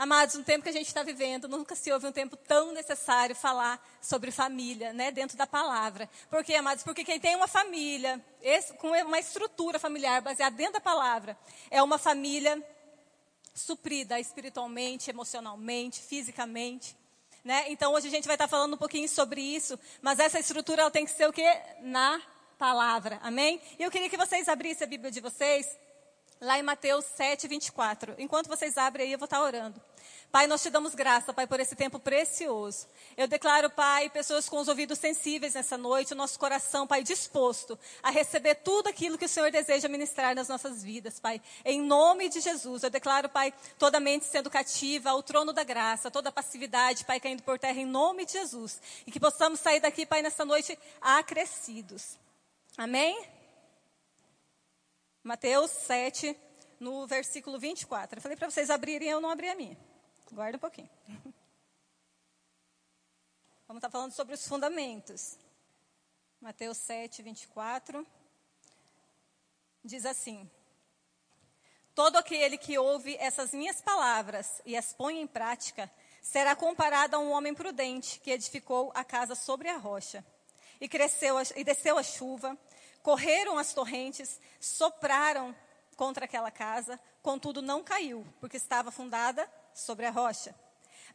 Amados, no tempo que a gente está vivendo, nunca se houve um tempo tão necessário falar sobre família, né, dentro da palavra. Por quê, amados? Porque quem tem uma família, esse, com uma estrutura familiar baseada dentro da palavra, é uma família suprida espiritualmente, emocionalmente, fisicamente. Né? Então, hoje a gente vai estar falando um pouquinho sobre isso, mas essa estrutura ela tem que ser o quê? Na palavra, amém? E eu queria que vocês abrissem a Bíblia de vocês, lá em Mateus 7, 24. Enquanto vocês abrem aí, eu vou estar orando. Pai, nós te damos graça, Pai, por esse tempo precioso. Eu declaro, Pai, pessoas com os ouvidos sensíveis nessa noite, o nosso coração, Pai, disposto a receber tudo aquilo que o Senhor deseja ministrar nas nossas vidas, Pai. Em nome de Jesus, eu declaro, Pai, toda mente sendo cativa ao trono da graça, toda passividade, Pai, caindo por terra em nome de Jesus. E que possamos sair daqui, Pai, nessa noite acrescidos. Amém? Mateus 7, no versículo 24. Eu falei para vocês abrirem, eu não abri a minha. Guarda um pouquinho. Vamos estar falando sobre os fundamentos. Mateus 7, 24. Diz assim: Todo aquele que ouve essas minhas palavras e as põe em prática, será comparado a um homem prudente que edificou a casa sobre a rocha. E, cresceu, e desceu a chuva, correram as torrentes, sopraram contra aquela casa, contudo não caiu, porque estava fundada sobre a rocha.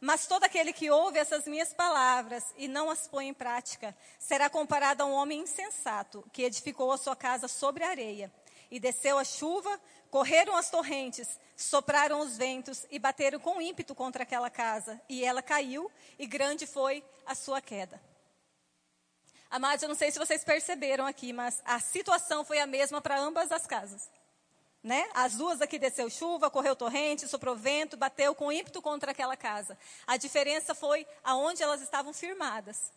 Mas todo aquele que ouve essas minhas palavras e não as põe em prática, será comparado a um homem insensato, que edificou a sua casa sobre a areia. E desceu a chuva, correram as torrentes, sopraram os ventos e bateram com ímpeto contra aquela casa. E ela caiu, e grande foi a sua queda. Amados, eu não sei se vocês perceberam aqui, mas a situação foi a mesma para ambas as casas. Né? As duas aqui desceu chuva, correu torrente, soprou vento, bateu com ímpeto contra aquela casa. A diferença foi aonde elas estavam firmadas.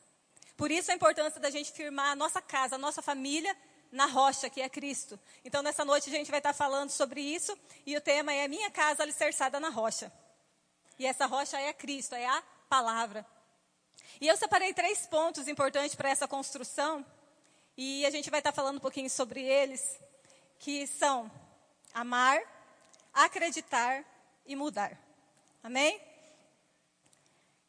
Por isso a importância da gente firmar a nossa casa, a nossa família na rocha, que é Cristo. Então, nessa noite a gente vai estar falando sobre isso e o tema é Minha Casa Alicerçada na Rocha. E essa rocha é Cristo, é a palavra. E eu separei três pontos importantes para essa construção e a gente vai estar falando um pouquinho sobre eles, que são amar, acreditar e mudar. Amém?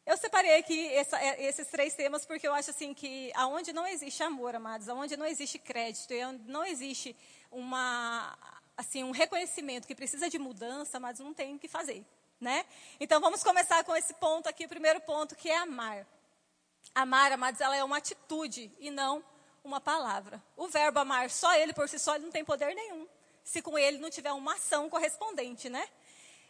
Eu separei aqui essa, é, esses três temas porque eu acho assim que aonde não existe amor, amados, aonde não existe crédito, não existe uma assim um reconhecimento que precisa de mudança, mas não tem o que fazer, né? Então vamos começar com esse ponto aqui, o primeiro ponto que é amar. Amar, amados, ela é uma atitude e não uma palavra. O verbo amar, só ele por si só, ele não tem poder nenhum se com ele não tiver uma ação correspondente, né?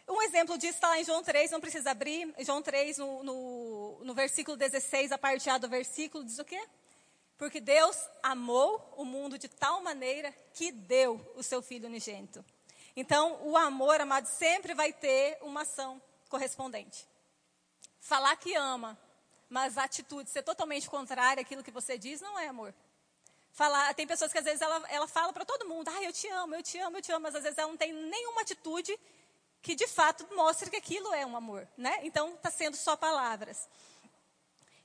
Um exemplo disso está lá em João 3, não precisa abrir. João 3, no, no, no versículo 16, a parte A do versículo, diz o quê? Porque Deus amou o mundo de tal maneira que deu o seu Filho unigênito. Então, o amor, amado, sempre vai ter uma ação correspondente. Falar que ama, mas a atitude ser totalmente contrária àquilo que você diz, não é amor falar. Tem pessoas que às vezes ela, ela fala para todo mundo, ah, eu te amo, eu te amo, eu te amo, mas às vezes ela não tem nenhuma atitude que de fato mostre que aquilo é um amor, né? Então está sendo só palavras.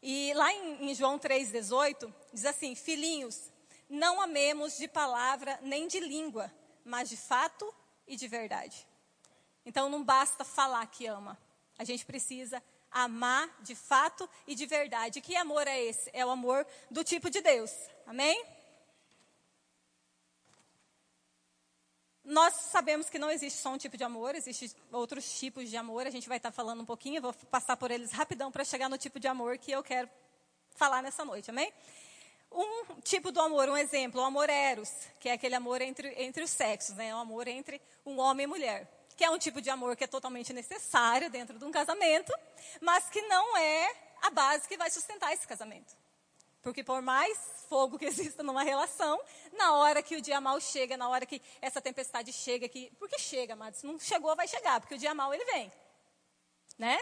E lá em, em João 3,18, diz assim: Filhinhos, não amemos de palavra nem de língua, mas de fato e de verdade. Então não basta falar que ama, a gente precisa amar de fato e de verdade. Que amor é esse? É o amor do tipo de Deus. Amém? Nós sabemos que não existe só um tipo de amor, existem outros tipos de amor. A gente vai estar falando um pouquinho, vou passar por eles rapidão para chegar no tipo de amor que eu quero falar nessa noite, amém? Um tipo do amor, um exemplo, o amor eros, que é aquele amor entre, entre os sexos, né? O amor entre um homem e mulher. Que é um tipo de amor que é totalmente necessário dentro de um casamento, mas que não é a base que vai sustentar esse casamento. Porque por mais fogo que exista numa relação, na hora que o dia mal chega, na hora que essa tempestade chega, que, porque chega, amados, não chegou, vai chegar, porque o dia mal ele vem. Né?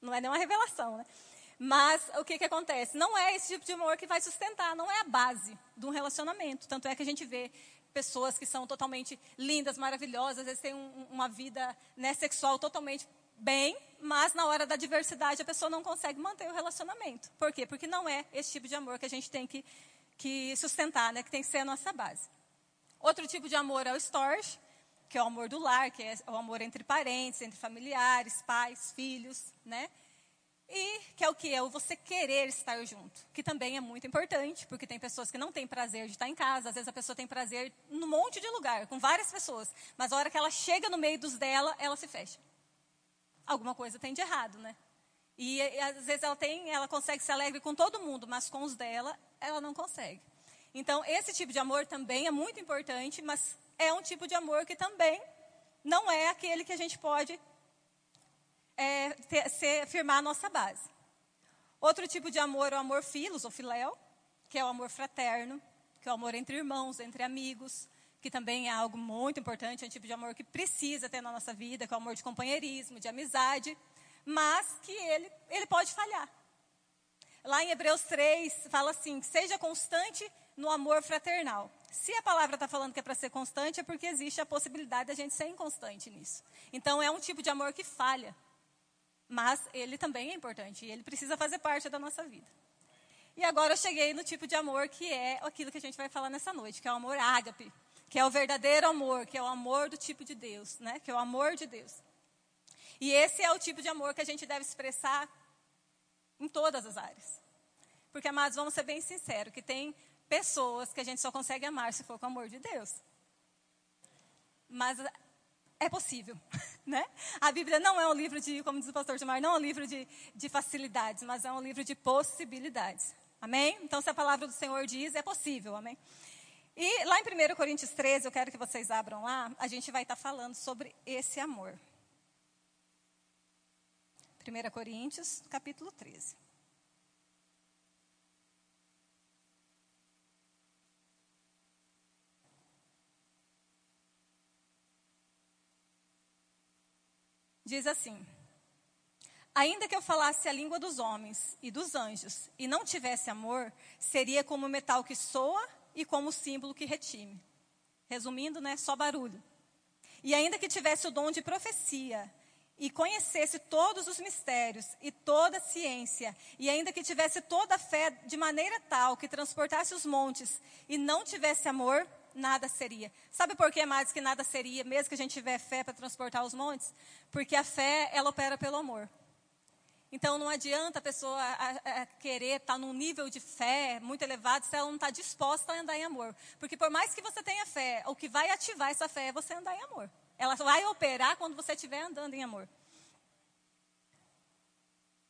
Não é nenhuma revelação, né? Mas o que, que acontece? Não é esse tipo de amor que vai sustentar, não é a base de um relacionamento. Tanto é que a gente vê pessoas que são totalmente lindas, maravilhosas, vezes têm um, uma vida né, sexual totalmente bem, mas na hora da diversidade a pessoa não consegue manter o relacionamento. Por quê? Porque não é esse tipo de amor que a gente tem que, que sustentar, né? que tem que ser a nossa base. Outro tipo de amor é o storge, que é o amor do lar, que é o amor entre parentes, entre familiares, pais, filhos, né? E que é o que? É o você querer estar junto, que também é muito importante, porque tem pessoas que não têm prazer de estar em casa, às vezes a pessoa tem prazer num monte de lugar, com várias pessoas, mas a hora que ela chega no meio dos dela, ela se fecha. Alguma coisa tem de errado, né? E, e às vezes ela tem, ela consegue ser alegre com todo mundo, mas com os dela, ela não consegue. Então, esse tipo de amor também é muito importante, mas é um tipo de amor que também não é aquele que a gente pode é, ter, ser, firmar a nossa base. Outro tipo de amor é o amor filos ou filéu, que é o amor fraterno, que é o amor entre irmãos, entre amigos, que também é algo muito importante, é um tipo de amor que precisa ter na nossa vida, que é o amor de companheirismo, de amizade, mas que ele, ele pode falhar. Lá em Hebreus 3, fala assim: seja constante no amor fraternal. Se a palavra está falando que é para ser constante, é porque existe a possibilidade da gente ser inconstante nisso. Então, é um tipo de amor que falha. Mas ele também é importante e ele precisa fazer parte da nossa vida. E agora eu cheguei no tipo de amor que é aquilo que a gente vai falar nessa noite, que é o amor ágape, que é o verdadeiro amor, que é o amor do tipo de Deus, né? Que é o amor de Deus. E esse é o tipo de amor que a gente deve expressar em todas as áreas. Porque, amados, vamos ser bem sinceros, que tem pessoas que a gente só consegue amar se for com o amor de Deus. Mas é possível, né? A Bíblia não é um livro de, como diz o pastor Gilmar, não é um livro de, de facilidades, mas é um livro de possibilidades. Amém? Então, se a palavra do Senhor diz, é possível, amém? E lá em 1 Coríntios 13, eu quero que vocês abram lá, a gente vai estar falando sobre esse amor. 1 Coríntios, capítulo 13. Diz assim: Ainda que eu falasse a língua dos homens e dos anjos e não tivesse amor, seria como metal que soa e como símbolo que retime. Resumindo, né, só barulho. E ainda que tivesse o dom de profecia e conhecesse todos os mistérios e toda a ciência, e ainda que tivesse toda a fé de maneira tal que transportasse os montes e não tivesse amor, nada seria. Sabe por que mais que nada seria, mesmo que a gente tiver fé para transportar os montes? Porque a fé, ela opera pelo amor. Então não adianta a pessoa a, a querer estar tá num nível de fé muito elevado se ela não está disposta a andar em amor. Porque por mais que você tenha fé, o que vai ativar essa fé é você andar em amor. Ela vai operar quando você estiver andando em amor.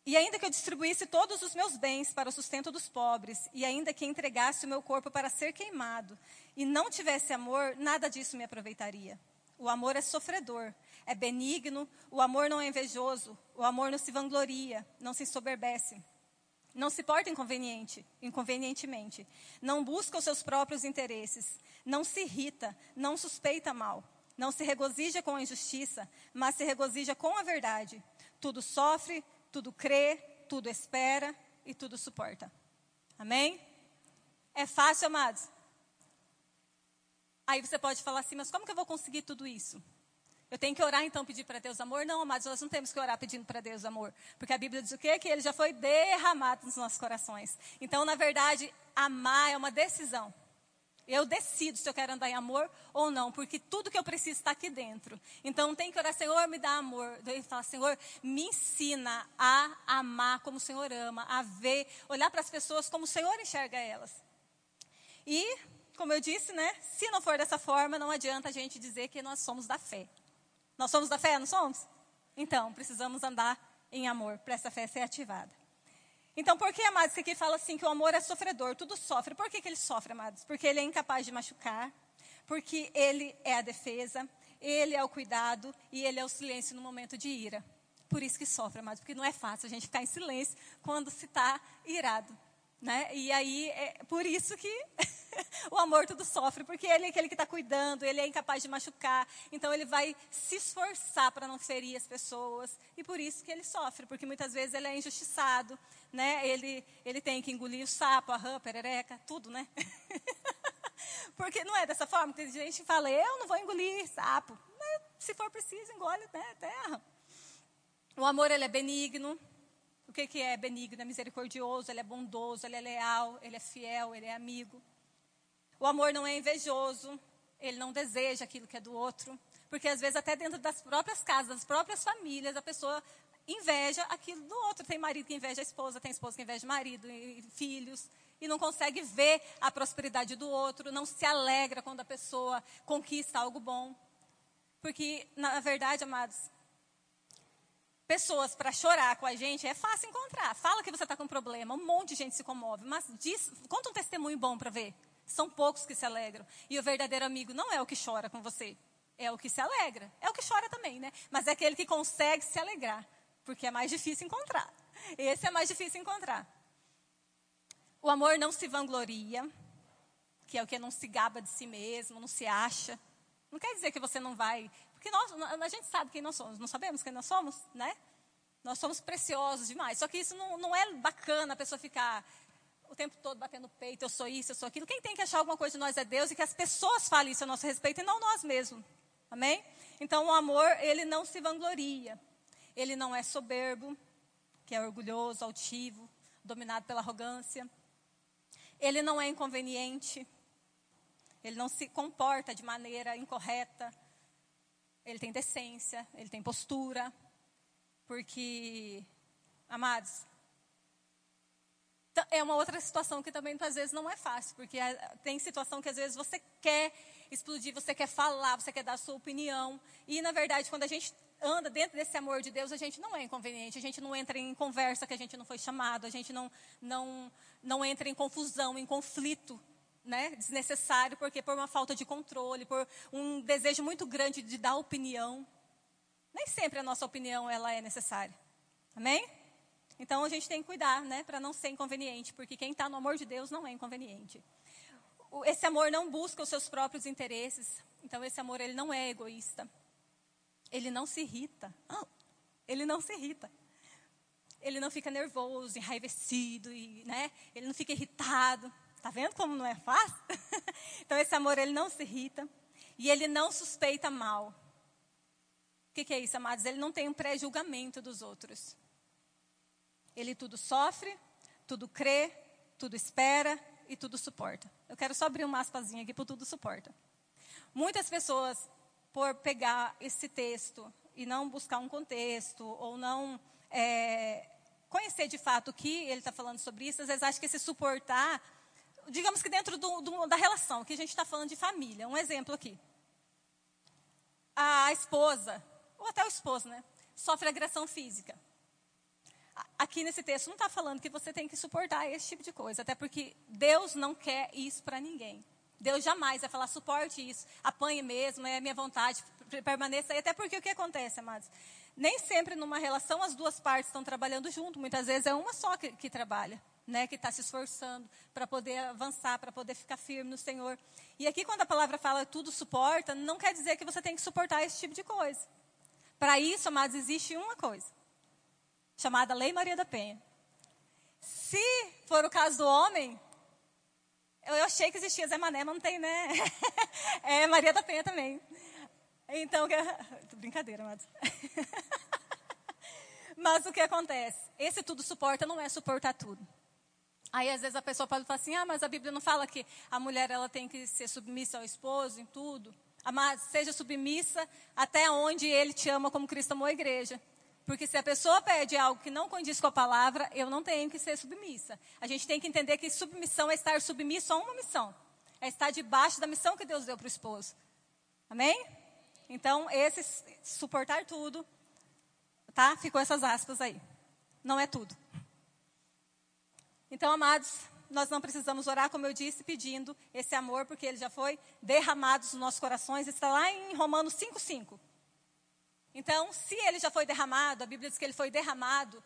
E ainda que eu distribuísse todos os meus bens para o sustento dos pobres, e ainda que entregasse o meu corpo para ser queimado, e não tivesse amor, nada disso me aproveitaria. O amor é sofredor, é benigno, o amor não é invejoso, o amor não se vangloria, não se soberbece. Não se porta inconveniente, inconvenientemente, não busca os seus próprios interesses, não se irrita, não suspeita mal, não se regozija com a injustiça, mas se regozija com a verdade. Tudo sofre, tudo crê, tudo espera e tudo suporta. Amém? É fácil, amados? Aí você pode falar assim, mas como que eu vou conseguir tudo isso? Eu tenho que orar então pedir para Deus amor? Não, amados, nós não temos que orar pedindo para Deus amor. Porque a Bíblia diz o quê? Que ele já foi derramado nos nossos corações. Então, na verdade, amar é uma decisão. Eu decido se eu quero andar em amor ou não, porque tudo que eu preciso está aqui dentro. Então tem que orar, Senhor, me dá amor. Daí fala, Senhor, me ensina a amar como o Senhor ama, a ver, olhar para as pessoas como o Senhor enxerga elas. E, como eu disse, né, se não for dessa forma, não adianta a gente dizer que nós somos da fé. Nós somos da fé, não somos? Então, precisamos andar em amor para essa fé ser ativada. Então, por que, amados, que aqui fala assim que o amor é sofredor, tudo sofre? Por que, que ele sofre, amados? Porque ele é incapaz de machucar, porque ele é a defesa, ele é o cuidado e ele é o silêncio no momento de ira. Por isso que sofre, amados, porque não é fácil a gente ficar em silêncio quando se está irado. Né? E aí, é por isso que o amor tudo sofre, porque ele é aquele que está cuidando, ele é incapaz de machucar, então ele vai se esforçar para não ferir as pessoas, e por isso que ele sofre, porque muitas vezes ele é injustiçado, né? ele, ele tem que engolir o sapo, a rã, a perereca, tudo, né? porque não é dessa forma, tem gente fala, eu não vou engolir sapo, se for preciso, engole né, terra. O amor, ele é benigno, o que, que é benigno? É misericordioso, ele é bondoso, ele é leal, ele é fiel, ele é amigo. O amor não é invejoso, ele não deseja aquilo que é do outro. Porque às vezes até dentro das próprias casas, das próprias famílias, a pessoa inveja aquilo do outro. Tem marido que inveja a esposa, tem esposa que inveja o marido e filhos. E não consegue ver a prosperidade do outro, não se alegra quando a pessoa conquista algo bom. Porque, na verdade, amados, pessoas para chorar com a gente é fácil encontrar. Fala que você está com um problema, um monte de gente se comove, mas diz, conta um testemunho bom para ver. São poucos que se alegram. E o verdadeiro amigo não é o que chora com você, é o que se alegra. É o que chora também, né? Mas é aquele que consegue se alegrar, porque é mais difícil encontrar. Esse é mais difícil encontrar. O amor não se vangloria, que é o que não se gaba de si mesmo, não se acha. Não quer dizer que você não vai. Porque nós, a gente sabe quem nós somos, não sabemos quem nós somos, né? Nós somos preciosos demais. Só que isso não, não é bacana a pessoa ficar o tempo todo batendo peito, eu sou isso, eu sou aquilo. Quem tem que achar alguma coisa de nós é Deus e que as pessoas falem isso a nosso respeito e não nós mesmos. Amém? Então o amor, ele não se vangloria. Ele não é soberbo, que é orgulhoso, altivo, dominado pela arrogância. Ele não é inconveniente. Ele não se comporta de maneira incorreta. Ele tem decência, ele tem postura. Porque, amados, é uma outra situação que também às vezes não é fácil, porque tem situação que às vezes você quer explodir, você quer falar, você quer dar a sua opinião. E na verdade, quando a gente anda dentro desse amor de Deus, a gente não é inconveniente, a gente não entra em conversa que a gente não foi chamado, a gente não, não, não entra em confusão, em conflito né, desnecessário, porque por uma falta de controle, por um desejo muito grande de dar opinião. Nem sempre a nossa opinião ela é necessária. Amém? Então a gente tem que cuidar, né, para não ser inconveniente, porque quem está no amor de Deus não é inconveniente. Esse amor não busca os seus próprios interesses. Então esse amor ele não é egoísta. Ele não se irrita. Ele não se irrita. Ele não fica nervoso, enraivecido e, né? Ele não fica irritado. Tá vendo como não é fácil? então esse amor ele não se irrita e ele não suspeita mal. O que, que é isso, amados? Ele não tem um pré-julgamento dos outros. Ele tudo sofre, tudo crê, tudo espera e tudo suporta. Eu quero só abrir uma aspazinha aqui para tudo suporta. Muitas pessoas por pegar esse texto e não buscar um contexto, ou não é, conhecer de fato o que ele está falando sobre isso, às vezes acha que esse suportar, digamos que dentro do, do, da relação, que a gente está falando de família. Um exemplo aqui. A esposa, ou até o esposo, né, sofre agressão física. Aqui nesse texto não está falando que você tem que suportar esse tipo de coisa, até porque Deus não quer isso para ninguém. Deus jamais vai falar, suporte isso, apanhe mesmo, é minha vontade, permaneça aí. Até porque o que acontece, amados? Nem sempre numa relação as duas partes estão trabalhando junto, muitas vezes é uma só que, que trabalha. Né, que está se esforçando para poder avançar, para poder ficar firme no Senhor. E aqui, quando a palavra fala tudo suporta, não quer dizer que você tem que suportar esse tipo de coisa. Para isso, amados, existe uma coisa, chamada Lei Maria da Penha. Se for o caso do homem, eu achei que existia Zé Mané, mas não tem, né? É Maria da Penha também. Então, brincadeira, mas... mas o que acontece? Esse tudo suporta não é suportar tudo. Aí, às vezes, a pessoa pode falar assim, ah, mas a Bíblia não fala que a mulher ela tem que ser submissa ao esposo em tudo. Mas seja submissa até onde ele te ama como Cristo amou a igreja. Porque se a pessoa pede algo que não condiz com a palavra, eu não tenho que ser submissa. A gente tem que entender que submissão é estar submisso a uma missão. É estar debaixo da missão que Deus deu para o esposo. Amém? Então, esse suportar tudo, tá? Ficou essas aspas aí. Não é tudo. Então, amados, nós não precisamos orar, como eu disse, pedindo esse amor, porque ele já foi derramado nos nossos corações. Está lá em Romanos 5,5. Então, se ele já foi derramado, a Bíblia diz que ele foi derramado,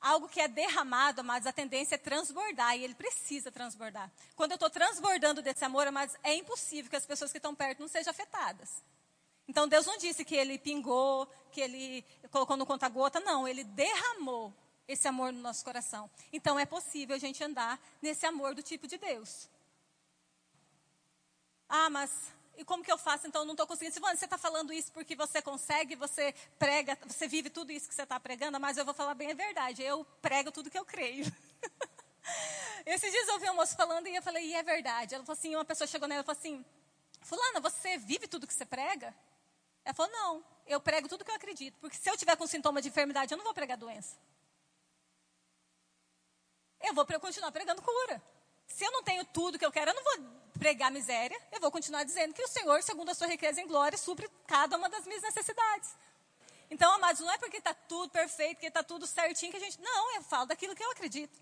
algo que é derramado, amados, a tendência é transbordar, e ele precisa transbordar. Quando eu estou transbordando desse amor, amados, é impossível que as pessoas que estão perto não sejam afetadas. Então, Deus não disse que ele pingou, que ele colocou no conta-gota, não, ele derramou esse amor no nosso coração. Então, é possível a gente andar nesse amor do tipo de Deus. Ah, mas e como que eu faço? Então, eu não estou conseguindo. Silvana, você está falando isso porque você consegue, você prega, você vive tudo isso que você está pregando, mas eu vou falar bem a verdade. Eu prego tudo que eu creio. Esses dias eu ouvi um moço falando e eu falei, e é verdade. Ela falou assim, uma pessoa chegou nela e falou assim, fulana, você vive tudo que você prega? Ela falou: não, eu prego tudo que eu acredito. Porque se eu tiver com sintoma de enfermidade, eu não vou pregar doença. Eu vou continuar pregando cura. Se eu não tenho tudo que eu quero, eu não vou pregar miséria. Eu vou continuar dizendo que o Senhor, segundo a sua riqueza em glória, supre cada uma das minhas necessidades. Então, amados, não é porque está tudo perfeito, que está tudo certinho que a gente. Não, eu falo daquilo que eu acredito.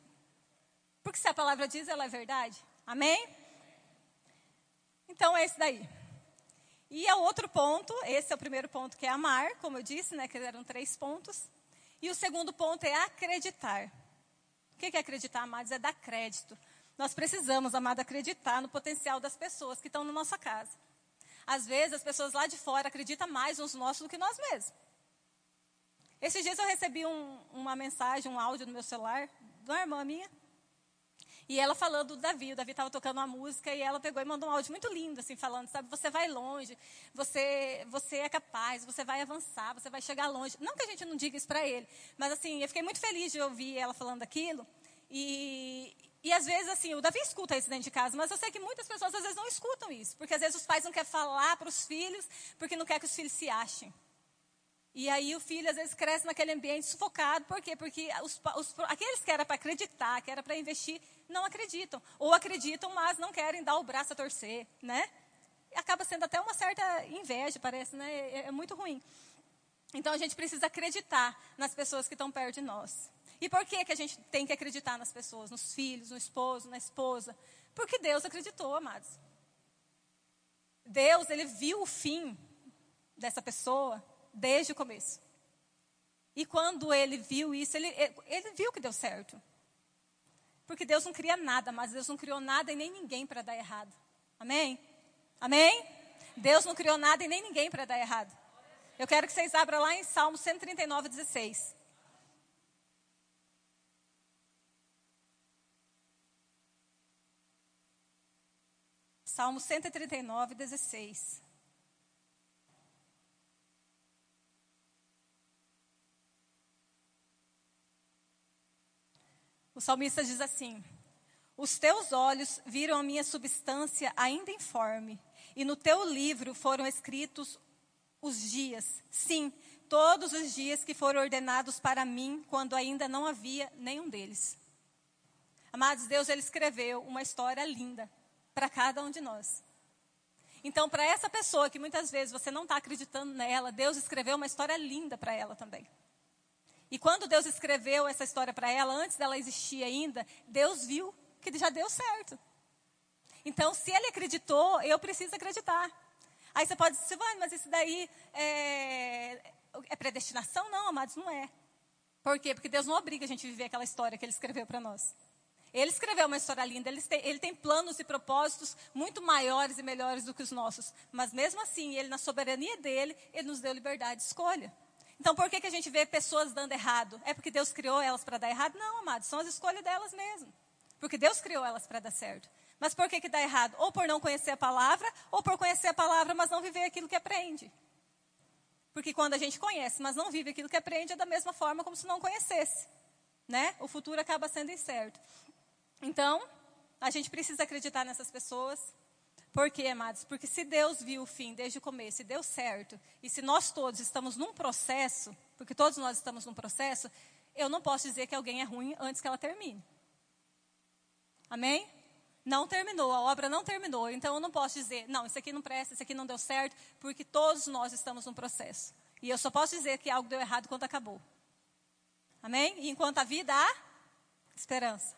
Porque se a palavra diz, ela é verdade. Amém? Então é esse daí. E é outro ponto, esse é o primeiro ponto que é amar, como eu disse, né, que eram três pontos. E o segundo ponto é acreditar. O que é acreditar, amados? É dar crédito. Nós precisamos, amado, acreditar no potencial das pessoas que estão na nossa casa. Às vezes, as pessoas lá de fora acreditam mais nos nossos do que nós mesmos. Esses dias eu recebi um, uma mensagem, um áudio no meu celular, de uma irmã minha. E ela falando do Davi, o Davi estava tocando uma música e ela pegou e mandou um áudio muito lindo, assim, falando, sabe, você vai longe, você, você é capaz, você vai avançar, você vai chegar longe. Não que a gente não diga isso para ele, mas assim, eu fiquei muito feliz de ouvir ela falando aquilo. E, e às vezes, assim, o Davi escuta isso dentro de casa, mas eu sei que muitas pessoas às vezes não escutam isso, porque às vezes os pais não querem falar para os filhos, porque não quer que os filhos se achem. E aí o filho às vezes cresce naquele ambiente sufocado, por quê? Porque os, os, aqueles que era para acreditar, que era para investir, não acreditam. Ou acreditam, mas não querem dar o braço a torcer, né? Acaba sendo até uma certa inveja, parece, né? É, é muito ruim. Então a gente precisa acreditar nas pessoas que estão perto de nós. E por que, que a gente tem que acreditar nas pessoas, nos filhos, no esposo, na esposa? Porque Deus acreditou, amados. Deus, ele viu o fim dessa pessoa desde o começo. E quando ele viu isso, ele, ele viu que deu certo. Porque Deus não cria nada, mas Deus não criou nada e nem ninguém para dar errado. Amém? Amém? Deus não criou nada e nem ninguém para dar errado. Eu quero que vocês abram lá em Salmo 139, 16. Salmo 139, 16. O salmista diz assim: Os teus olhos viram a minha substância ainda informe, e no teu livro foram escritos os dias, sim, todos os dias que foram ordenados para mim, quando ainda não havia nenhum deles. Amados, Deus ele escreveu uma história linda para cada um de nós. Então, para essa pessoa que muitas vezes você não está acreditando nela, Deus escreveu uma história linda para ela também. E quando Deus escreveu essa história para ela, antes dela existir ainda, Deus viu que já deu certo. Então, se ele acreditou, eu preciso acreditar. Aí você pode dizer, mas isso daí é, é predestinação? Não, amados, não é. Por quê? Porque Deus não obriga a gente a viver aquela história que ele escreveu para nós. Ele escreveu uma história linda, ele tem, ele tem, planos e propósitos muito maiores e melhores do que os nossos. Mas mesmo assim, ele, na soberania dele, ele nos deu liberdade de escolha. Então, por que, que a gente vê pessoas dando errado? É porque Deus criou elas para dar errado? Não, amados, são as escolhas delas mesmo. Porque Deus criou elas para dar certo. Mas por que, que dá errado? Ou por não conhecer a palavra, ou por conhecer a palavra, mas não viver aquilo que aprende. Porque quando a gente conhece, mas não vive aquilo que aprende, é da mesma forma como se não conhecesse. Né? O futuro acaba sendo incerto. Então, a gente precisa acreditar nessas pessoas, por quê, amados? Porque se Deus viu o fim desde o começo e deu certo, e se nós todos estamos num processo, porque todos nós estamos num processo, eu não posso dizer que alguém é ruim antes que ela termine. Amém? Não terminou, a obra não terminou, então eu não posso dizer, não, isso aqui não presta, isso aqui não deu certo, porque todos nós estamos num processo. E eu só posso dizer que algo deu errado quando acabou. Amém? E enquanto a vida há esperança.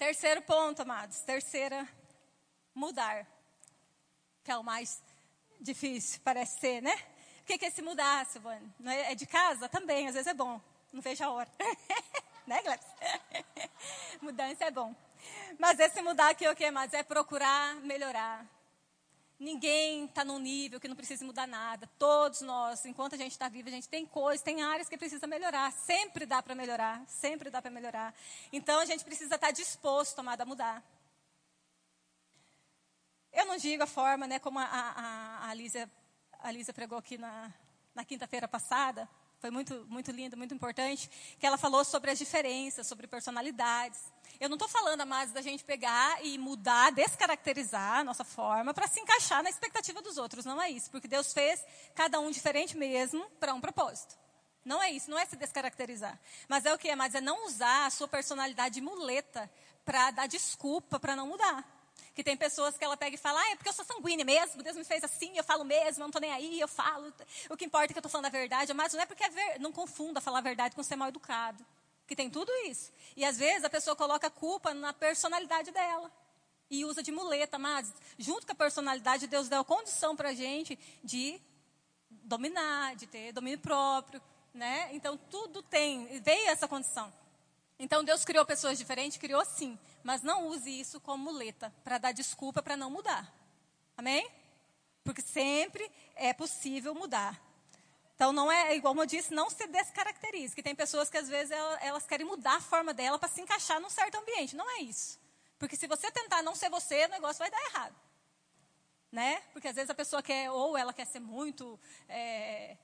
Terceiro ponto, amados. Terceira, mudar. Que é o mais difícil, parece ser, né? O que é esse mudar, Silvane? É, é de casa? Também, às vezes é bom. Não vejo a hora. né, Gladys? Mudança é bom. Mas esse mudar aqui, o que, amados? É procurar melhorar. Ninguém está num nível que não precisa mudar nada. Todos nós, enquanto a gente está vivo, a gente tem coisas, tem áreas que precisa melhorar. Sempre dá para melhorar, sempre dá para melhorar. Então a gente precisa estar tá disposto, amado, a mudar. Eu não digo a forma, né, como a, a, a, Lísia, a Lísia pregou aqui na, na quinta-feira passada, foi muito, muito lindo, muito importante, que ela falou sobre as diferenças, sobre personalidades. Eu não estou falando, mais da gente pegar e mudar, descaracterizar a nossa forma para se encaixar na expectativa dos outros. Não é isso, porque Deus fez cada um diferente mesmo para um propósito. Não é isso, não é se descaracterizar. Mas é o que, Mas É não usar a sua personalidade de muleta para dar desculpa para não mudar. Que tem pessoas que ela pega e fala, ah, é porque eu sou sanguínea mesmo, Deus me fez assim, eu falo mesmo, eu não estou nem aí, eu falo. O que importa é que eu estou falando a verdade. Mas não é porque é ver... não confunda falar a verdade com ser mal educado. Que tem tudo isso. E às vezes a pessoa coloca a culpa na personalidade dela. E usa de muleta, mas junto com a personalidade, Deus deu a condição para a gente de dominar, de ter domínio próprio. Né? Então tudo tem, veio essa condição. Então Deus criou pessoas diferentes, criou sim, mas não use isso como muleta para dar desculpa para não mudar. Amém? Porque sempre é possível mudar. Então não é igual eu disse, não se descaracterize, que tem pessoas que às vezes elas, querem mudar a forma dela para se encaixar num certo ambiente. Não é isso. Porque se você tentar não ser você, o negócio vai dar errado. Né? Porque às vezes a pessoa quer, ou ela quer ser muito. É...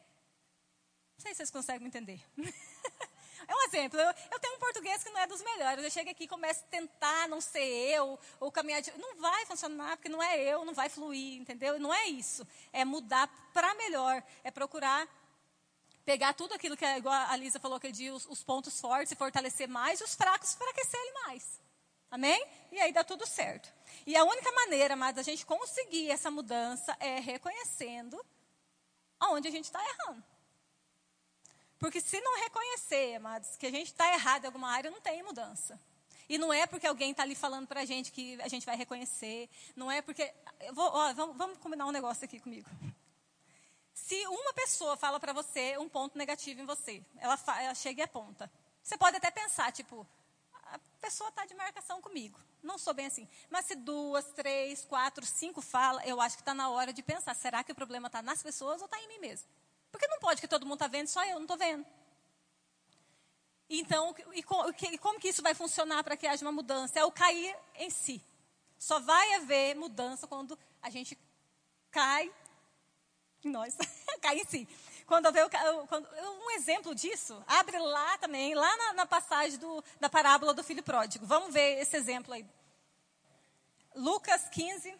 Não sei se vocês conseguem entender. É um exemplo. Eu, eu, tenho um português que não é dos melhores. Eu chego aqui e começo a tentar não ser eu, ou caminhar de... Não vai funcionar, porque não é eu, não vai fluir, entendeu? Não é isso. É mudar para melhor. É procurar pegar tudo aquilo que, igual a Lisa falou aquele dia, os, os pontos fortes e fortalecer mais, e os fracos enfraquecer ele mais. Amém? E aí dá tudo certo. E a única maneira, mas da gente conseguir essa mudança é reconhecendo aonde a gente está errando. Porque se não reconhecer, amados, que a gente está errado em alguma área, não tem mudança. E não é porque alguém está ali falando para a gente que a gente vai reconhecer. Não é porque. Vou, ó, vamos, vamos combinar um negócio aqui comigo. Se uma pessoa fala para você um ponto negativo em você, ela, ela chega e aponta. Você pode até pensar, tipo, a pessoa está de marcação comigo. Não sou bem assim. Mas se duas, três, quatro, cinco fala, eu acho que está na hora de pensar: será que o problema está nas pessoas ou está em mim mesmo? Porque não pode que todo mundo está vendo, só eu não estou vendo. Então, e, e como que isso vai funcionar para que haja uma mudança? É o cair em si. Só vai haver mudança quando a gente cai em nós, cai em si. Quando vê quando, um exemplo disso, abre lá também, lá na, na passagem do, da parábola do filho pródigo. Vamos ver esse exemplo aí. Lucas 15,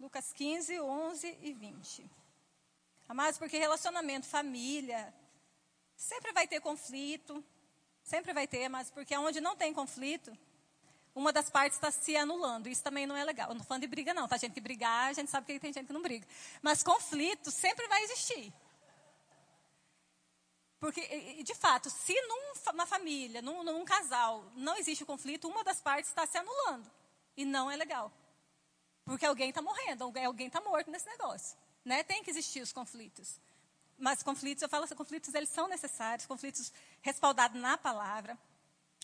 Lucas 15, 11 e 20. Amados, porque relacionamento, família, sempre vai ter conflito, sempre vai ter, mas porque onde não tem conflito, uma das partes está se anulando. Isso também não é legal. Eu não falando de briga, não. Tá gente que brigar, a gente sabe que tem gente que não briga. Mas conflito sempre vai existir. Porque, de fato, se numa família, num, num casal, não existe conflito, uma das partes está se anulando. E não é legal. Porque alguém está morrendo, alguém está morto nesse negócio. Né? Tem que existir os conflitos. Mas conflitos, eu falo assim, conflitos eles são necessários, conflitos respaldados na palavra.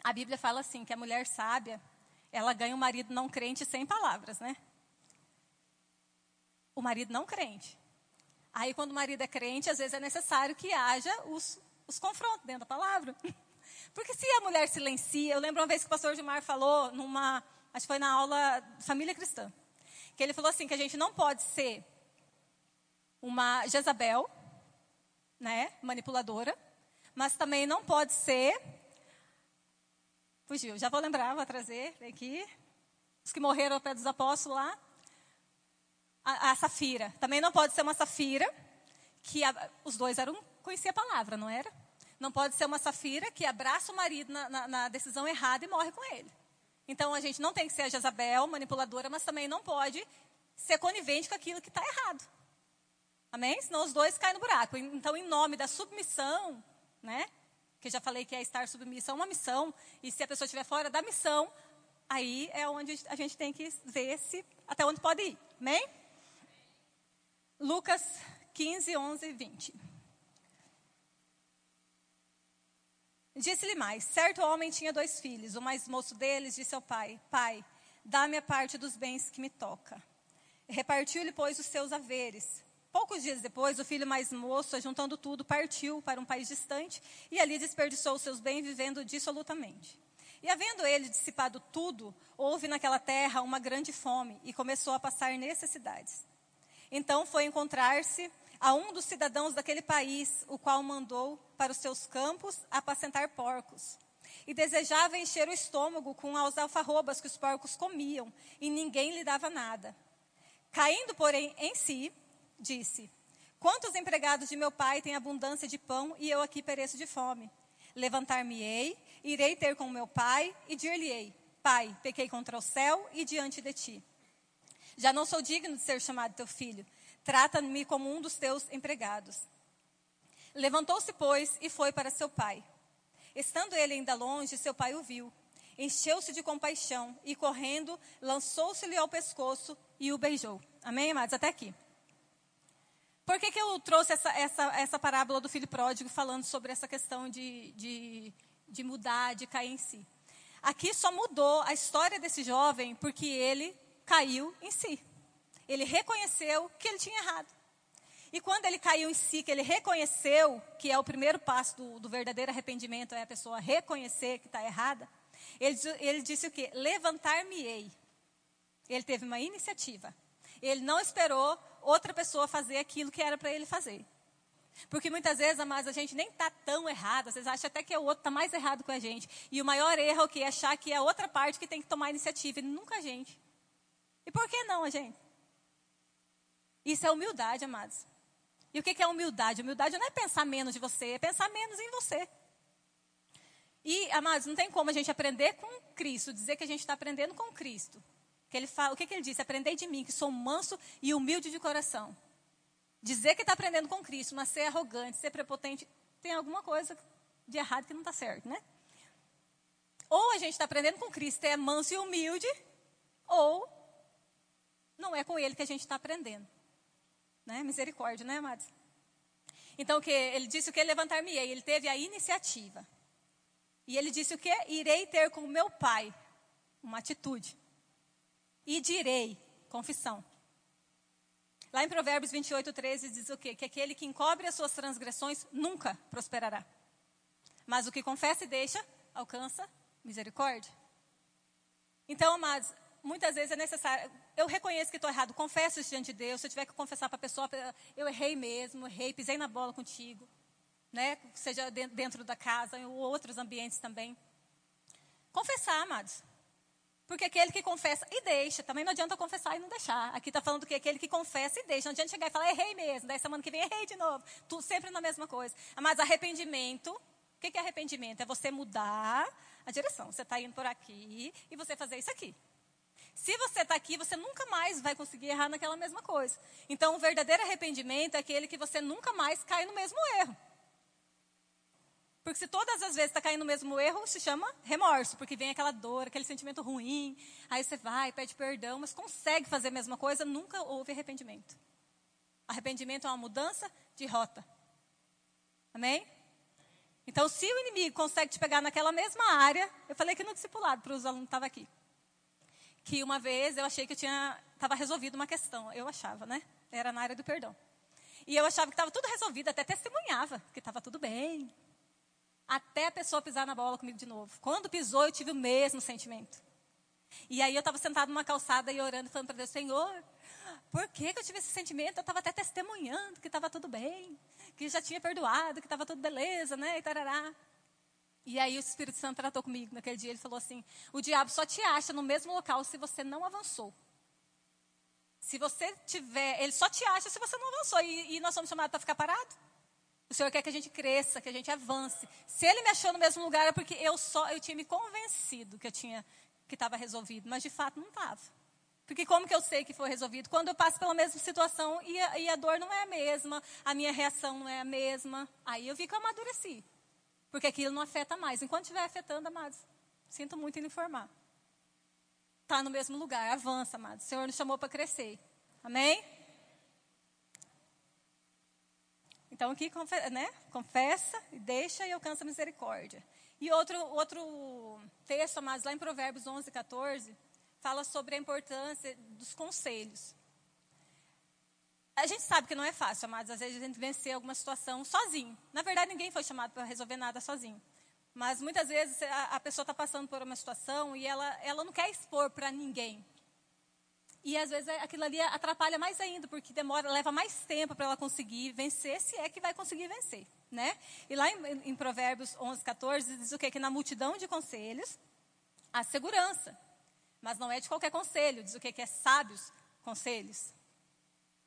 A Bíblia fala assim, que a mulher sábia, ela ganha um marido não crente sem palavras, né? O marido não crente. Aí, quando o marido é crente, às vezes é necessário que haja os, os confrontos dentro da palavra. Porque se a mulher silencia, eu lembro uma vez que o pastor Gilmar falou, numa, acho que foi na aula Família Cristã, que ele falou assim que a gente não pode ser uma Jezabel, né, manipuladora, mas também não pode ser Fugiu, já vou lembrar, vou trazer aqui. Os que morreram ao pé dos apóstolos lá. A, a Safira. Também não pode ser uma Safira, que a, os dois eram, conhecia a palavra, não era? Não pode ser uma Safira que abraça o marido na, na, na decisão errada e morre com ele. Então a gente não tem que ser a Jezabel, manipuladora, mas também não pode ser conivente com aquilo que está errado. Amém? Senão os dois caem no buraco. Então, em nome da submissão, né? Que já falei que é estar submissão a uma missão. E se a pessoa estiver fora da missão, aí é onde a gente tem que ver se até onde pode ir. Amém? Lucas 15, 11 e 20. Disse-lhe mais: certo homem tinha dois filhos. O mais moço deles disse ao pai: Pai, dá-me a parte dos bens que me toca. Repartiu-lhe, pois, os seus haveres. Poucos dias depois, o filho mais moço, juntando tudo, partiu para um país distante e ali desperdiçou os seus bens, vivendo dissolutamente. E havendo ele dissipado tudo, houve naquela terra uma grande fome e começou a passar necessidades. Então foi encontrar-se a um dos cidadãos daquele país, o qual mandou para os seus campos apacentar porcos. E desejava encher o estômago com as alfarrobas que os porcos comiam, e ninguém lhe dava nada. Caindo, porém, em si, disse: Quantos empregados de meu pai têm abundância de pão e eu aqui pereço de fome? Levantar-me-ei, irei ter com meu pai e dir-lhe-ei: Pai, pequei contra o céu e diante de ti. Já não sou digno de ser chamado teu filho. Trata-me como um dos teus empregados. Levantou-se, pois, e foi para seu pai. Estando ele ainda longe, seu pai o viu. Encheu-se de compaixão e, correndo, lançou-se-lhe ao pescoço e o beijou. Amém, amados? Até aqui. Por que, que eu trouxe essa, essa, essa parábola do filho pródigo falando sobre essa questão de, de, de mudar, de cair em si? Aqui só mudou a história desse jovem porque ele caiu em si. Ele reconheceu que ele tinha errado. E quando ele caiu em si, que ele reconheceu, que é o primeiro passo do, do verdadeiro arrependimento, é a pessoa reconhecer que está errada, ele, ele disse o quê? Levantar-me-ei. Ele teve uma iniciativa. Ele não esperou outra pessoa fazer aquilo que era para ele fazer. Porque muitas vezes, amados, a gente nem está tão errado. Vocês acham até que o outro está mais errado que a gente. E o maior erro é o? Achar que é a outra parte que tem que tomar iniciativa e nunca a gente. E por que não a gente? Isso é humildade, amados. E o que é humildade? Humildade não é pensar menos de você, é pensar menos em você. E, amados, não tem como a gente aprender com Cristo, dizer que a gente está aprendendo com Cristo. Que ele fala, o que, que ele disse? Aprendei de mim, que sou manso e humilde de coração. Dizer que está aprendendo com Cristo, mas ser arrogante, ser prepotente, tem alguma coisa de errado que não está certo, né? Ou a gente está aprendendo com Cristo, é manso e humilde, ou não é com Ele que a gente está aprendendo. Né? Misericórdia, né, amados? Então, o que ele disse o que? Levantar-me-ei. Ele teve a iniciativa. E ele disse o que? Irei ter com meu pai uma atitude e direi, confissão. Lá em Provérbios 28, 13 diz o quê? Que aquele que encobre as suas transgressões nunca prosperará. Mas o que confessa e deixa, alcança misericórdia. Então, amados, muitas vezes é necessário. Eu reconheço que estou errado, confesso isso diante de Deus. Se eu tiver que confessar para a pessoa, eu errei mesmo, errei, pisei na bola contigo. Né? Seja dentro da casa ou outros ambientes também. Confessar, amados. Porque aquele que confessa e deixa, também não adianta confessar e não deixar. Aqui está falando que aquele que confessa e deixa. Não adianta chegar e falar, errei mesmo. Daí semana que vem errei de novo. Tu, sempre na mesma coisa. Mas arrependimento, o que é arrependimento? É você mudar a direção. Você está indo por aqui e você fazer isso aqui. Se você está aqui, você nunca mais vai conseguir errar naquela mesma coisa. Então, o verdadeiro arrependimento é aquele que você nunca mais cai no mesmo erro. Porque se todas as vezes está caindo no mesmo erro, se chama remorso, porque vem aquela dor, aquele sentimento ruim, aí você vai, pede perdão, mas consegue fazer a mesma coisa, nunca houve arrependimento. Arrependimento é uma mudança de rota. Amém? Então, se o inimigo consegue te pegar naquela mesma área, eu falei que no discipulado, para os alunos que estavam aqui, que uma vez eu achei que eu tinha, estava resolvido uma questão, eu achava, né? Era na área do perdão. E eu achava que estava tudo resolvido, até testemunhava que estava tudo bem, até a pessoa pisar na bola comigo de novo. Quando pisou, eu tive o mesmo sentimento. E aí eu estava sentado numa calçada e orando, falando para Deus, Senhor, por que, que eu tive esse sentimento? Eu estava até testemunhando que estava tudo bem, que já tinha perdoado, que estava tudo beleza, né? E tarará. E aí o Espírito Santo tratou comigo naquele dia. Ele falou assim: o diabo só te acha no mesmo local se você não avançou. Se você tiver, ele só te acha se você não avançou. E, e nós somos chamados para ficar parado. O Senhor quer que a gente cresça, que a gente avance. Se Ele me achou no mesmo lugar é porque eu só eu tinha me convencido que eu tinha que estava resolvido, mas de fato não estava. Porque como que eu sei que foi resolvido? Quando eu passo pela mesma situação e a, e a dor não é a mesma, a minha reação não é a mesma, aí eu vi que eu amadureci. Porque aquilo não afeta mais. Enquanto estiver afetando, amados, sinto muito em informar. Está no mesmo lugar, avança, amados. O Senhor nos chamou para crescer. Amém? Então aqui né, confessa, deixa e alcança misericórdia. E outro, outro texto, mas lá em Provérbios 11, 14, fala sobre a importância dos conselhos. A gente sabe que não é fácil, amados, às vezes a gente vencer alguma situação sozinho. Na verdade, ninguém foi chamado para resolver nada sozinho. Mas muitas vezes a, a pessoa está passando por uma situação e ela, ela não quer expor para ninguém. E às vezes aquilo ali atrapalha mais ainda, porque demora, leva mais tempo para ela conseguir vencer, se é que vai conseguir vencer, né? E lá em, em Provérbios 11, 14, diz o quê? Que na multidão de conselhos, há segurança. Mas não é de qualquer conselho, diz o quê? Que é sábios conselhos.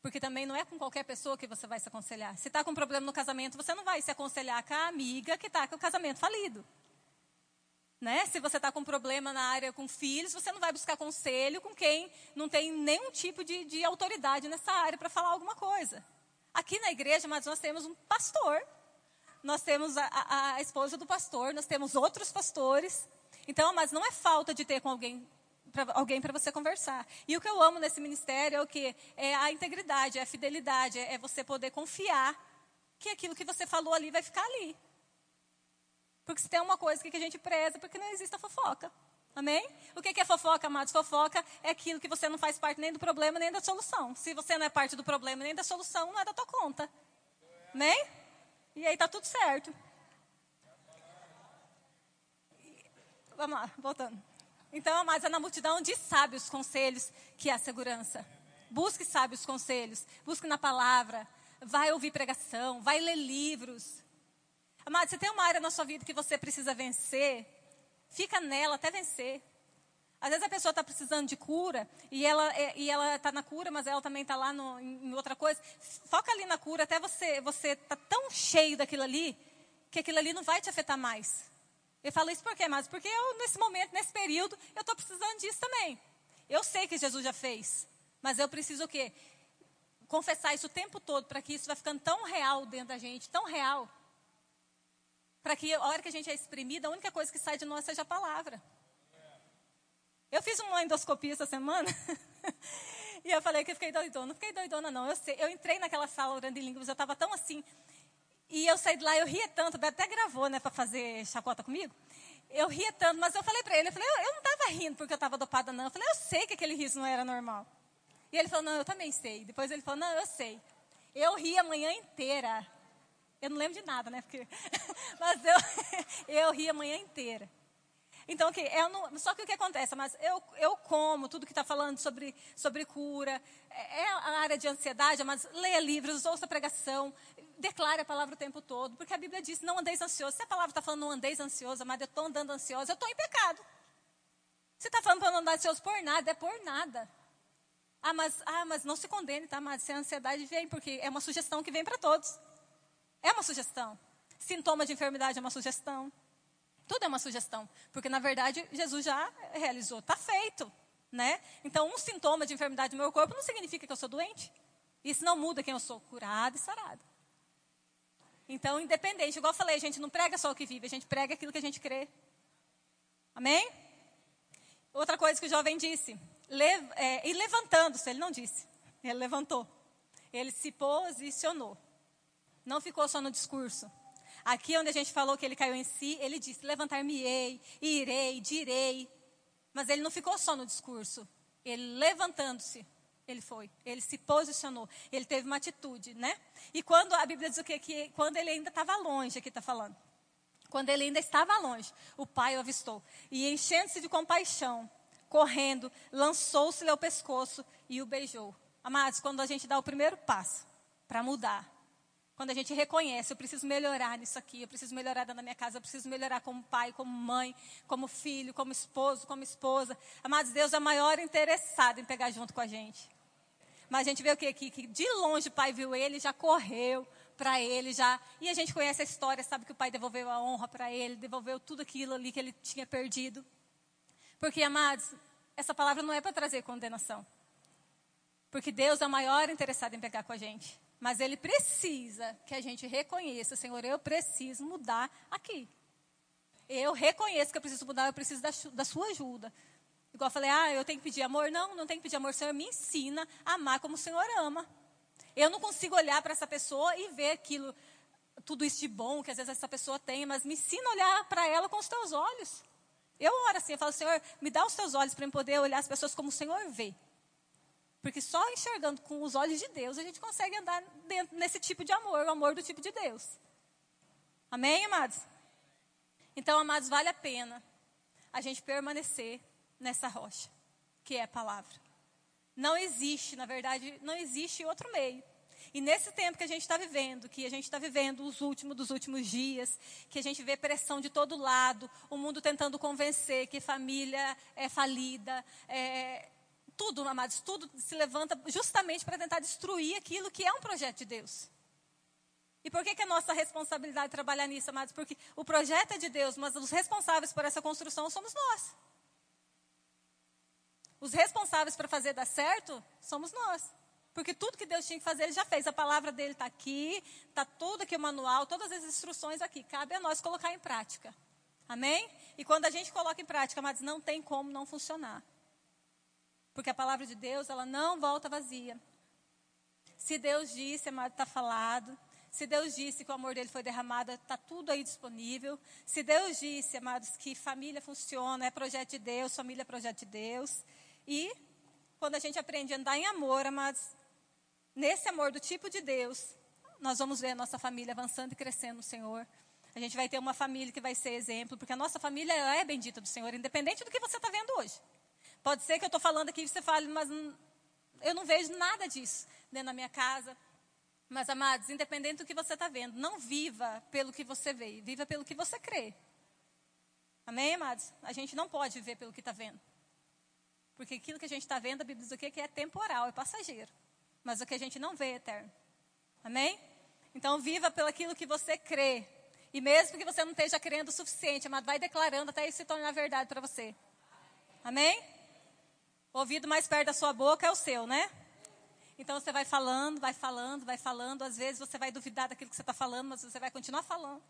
Porque também não é com qualquer pessoa que você vai se aconselhar. Se está com um problema no casamento, você não vai se aconselhar com a amiga que está com o casamento falido. Né? Se você está com problema na área com filhos, você não vai buscar conselho com quem não tem nenhum tipo de, de autoridade nessa área para falar alguma coisa. Aqui na igreja, mas nós temos um pastor, nós temos a, a, a esposa do pastor, nós temos outros pastores. Então, mas não é falta de ter com alguém pra, alguém para você conversar. E o que eu amo nesse ministério é o que é a integridade, é a fidelidade, é, é você poder confiar que aquilo que você falou ali vai ficar ali. Porque se tem uma coisa que a gente preza, porque não existe a fofoca. Amém? O que é fofoca, amados? Fofoca é aquilo que você não faz parte nem do problema, nem da solução. Se você não é parte do problema, nem da solução, não é da tua conta. Amém? E aí tá tudo certo. Vamos lá, voltando. Então, amados, é na multidão de sábios conselhos que há segurança. Busque sábios conselhos. Busque na palavra. Vai ouvir pregação. Vai ler livros. Amado, se tem uma área na sua vida que você precisa vencer, fica nela até vencer. Às vezes a pessoa está precisando de cura e ela é, e ela está na cura, mas ela também está lá no, em, outra coisa. Foca ali na cura até você você tá tão cheio daquilo ali que aquilo ali não vai te afetar mais. Eu falo isso por quê, mas porque eu nesse momento, nesse período, eu estou precisando disso também. Eu sei que Jesus já fez, mas eu preciso o quê? Confessar isso o tempo todo para que isso vai ficando tão real dentro da gente, tão real, para que a hora que a gente é exprimida, a única coisa que sai de nós seja a palavra. Eu fiz uma endoscopia essa semana. e eu falei que eu fiquei doidona. Não fiquei doidona, não. Eu, sei, eu entrei naquela sala orando em línguas, eu estava tão assim. E eu saí de lá, eu ria tanto, até gravou, né, para fazer chacota comigo. Eu ria tanto, mas eu falei para ele, eu falei, eu, eu não estava rindo porque eu estava dopada, não. Eu falei, eu sei que aquele riso não era normal. E ele falou, não, eu também sei. Depois ele falou, não, eu sei. Eu ri a manhã inteira. Eu não lembro de nada, né? Porque... Mas eu, eu ri a manhã inteira. Então, okay, eu não, só que o que acontece? Mas eu, eu como tudo que está falando sobre, sobre cura, é, é a área de ansiedade, mas leia livros, ouça pregação, declare a palavra o tempo todo, porque a Bíblia diz: não andeis ansioso. Se a palavra está falando não andeis ansioso, amado, eu estou andando ansiosa, eu estou em pecado. Se está falando para não andar ansioso por nada, é por nada. Ah mas, ah, mas não se condene, tá, mas se a ansiedade vem, porque é uma sugestão que vem para todos. É uma sugestão. Sintoma de enfermidade é uma sugestão. Tudo é uma sugestão. Porque, na verdade, Jesus já realizou. Está feito. Né? Então, um sintoma de enfermidade no meu corpo não significa que eu sou doente. Isso não muda quem eu sou. Curado e sarado. Então, independente. Igual eu falei, a gente não prega só o que vive. A gente prega aquilo que a gente crê. Amém? Outra coisa que o jovem disse. É, e levantando-se, ele não disse. Ele levantou. Ele se posicionou. Não ficou só no discurso. Aqui onde a gente falou que ele caiu em si, ele disse: levantar-me-ei, irei, direi. Mas ele não ficou só no discurso. Ele levantando-se, ele foi. Ele se posicionou. Ele teve uma atitude, né? E quando a Bíblia diz o quê? Que quando ele ainda estava longe, aqui está falando. Quando ele ainda estava longe, o pai o avistou. E enchendo-se de compaixão, correndo, lançou-se-lhe ao pescoço e o beijou. Amados, quando a gente dá o primeiro passo para mudar, quando a gente reconhece, eu preciso melhorar nisso aqui, eu preciso melhorar dentro da minha casa, eu preciso melhorar como pai, como mãe, como filho, como esposo, como esposa. Amados, Deus é maior interessado em pegar junto com a gente. Mas a gente vê o que aqui? Que de longe o pai viu ele, já correu para ele, já. E a gente conhece a história, sabe que o pai devolveu a honra para ele, devolveu tudo aquilo ali que ele tinha perdido. Porque, amados, essa palavra não é para trazer condenação. Porque Deus é o maior interessado em pegar com a gente. Mas ele precisa que a gente reconheça, Senhor, eu preciso mudar aqui. Eu reconheço que eu preciso mudar, eu preciso da, da sua ajuda. Igual eu falei, ah, eu tenho que pedir amor. Não, não tenho que pedir amor. O Senhor me ensina a amar como o Senhor ama. Eu não consigo olhar para essa pessoa e ver aquilo, tudo isso de bom que às vezes essa pessoa tem, mas me ensina a olhar para ela com os teus olhos. Eu oro assim, eu falo, Senhor, me dá os teus olhos para eu poder olhar as pessoas como o Senhor vê. Porque só enxergando com os olhos de Deus a gente consegue andar dentro, nesse tipo de amor, o amor do tipo de Deus. Amém, amados? Então, amados, vale a pena a gente permanecer nessa rocha, que é a palavra. Não existe, na verdade, não existe outro meio. E nesse tempo que a gente está vivendo, que a gente está vivendo os últimos dos últimos dias, que a gente vê pressão de todo lado, o mundo tentando convencer que família é falida, é, tudo, amados, tudo se levanta justamente para tentar destruir aquilo que é um projeto de Deus. E por que, que é nossa responsabilidade trabalhar nisso, amados? Porque o projeto é de Deus, mas os responsáveis por essa construção somos nós. Os responsáveis para fazer dar certo somos nós. Porque tudo que Deus tinha que fazer, Ele já fez. A palavra dele está aqui, está tudo aqui o manual, todas as instruções aqui. Cabe a nós colocar em prática. Amém? E quando a gente coloca em prática, amados, não tem como não funcionar. Porque a palavra de Deus, ela não volta vazia. Se Deus disse, amado, está falado. Se Deus disse que o amor dele foi derramado, está tudo aí disponível. Se Deus disse, amados, que família funciona, é projeto de Deus, família é projeto de Deus. E quando a gente aprende a andar em amor, amados, nesse amor do tipo de Deus, nós vamos ver a nossa família avançando e crescendo no Senhor. A gente vai ter uma família que vai ser exemplo, porque a nossa família é bendita do Senhor, independente do que você está vendo hoje. Pode ser que eu estou falando aqui e você fale, mas eu não vejo nada disso dentro da minha casa. Mas, amados, independente do que você está vendo, não viva pelo que você vê, viva pelo que você crê. Amém, amados? A gente não pode viver pelo que está vendo. Porque aquilo que a gente está vendo, a Bíblia diz o quê? Que é temporal, é passageiro. Mas o que a gente não vê é eterno. Amém? Então, viva pelo aquilo que você crê. E mesmo que você não esteja crendo o suficiente, amado, vai declarando até isso se tornar verdade para você. Amém? O ouvido mais perto da sua boca é o seu, né? Então você vai falando, vai falando, vai falando. Às vezes você vai duvidar daquilo que você está falando, mas você vai continuar falando.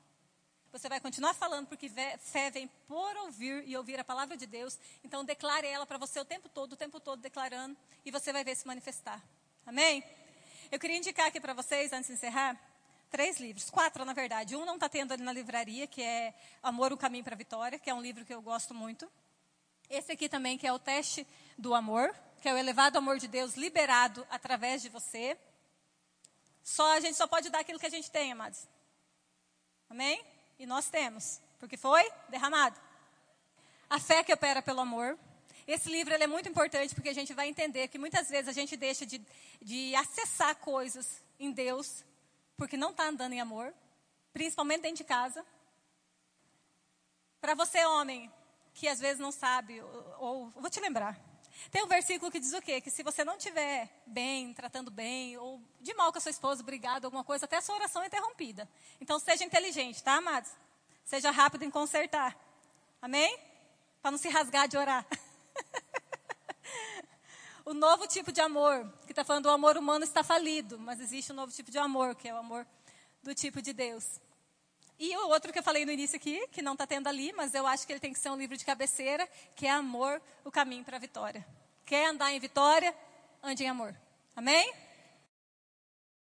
Você vai continuar falando, porque fé vem por ouvir e ouvir a palavra de Deus. Então declare ela para você o tempo todo, o tempo todo declarando, e você vai ver se manifestar. Amém? Eu queria indicar aqui para vocês, antes de encerrar, três livros, quatro na verdade. Um não está tendo ali na livraria, que é Amor, o Caminho para a Vitória, que é um livro que eu gosto muito. Esse aqui também, que é o Teste do Amor, que é o elevado amor de Deus liberado através de você. Só a gente só pode dar aquilo que a gente tem, amados. Amém? E nós temos, porque foi derramado. A fé que opera pelo amor. Esse livro é muito importante porque a gente vai entender que muitas vezes a gente deixa de, de acessar coisas em Deus porque não está andando em amor, principalmente dentro de casa. Para você, homem, que às vezes não sabe, ou, ou vou te lembrar. Tem um versículo que diz o quê? Que se você não estiver bem, tratando bem, ou de mal com a sua esposa, brigado, alguma coisa, até a sua oração é interrompida. Então seja inteligente, tá, amados? Seja rápido em consertar. Amém? Para não se rasgar de orar. o novo tipo de amor, que está falando do amor humano, está falido, mas existe um novo tipo de amor, que é o amor do tipo de Deus. E o outro que eu falei no início aqui, que não está tendo ali, mas eu acho que ele tem que ser um livro de cabeceira, que é Amor, o caminho para a vitória. Quer andar em vitória? Ande em amor. Amém?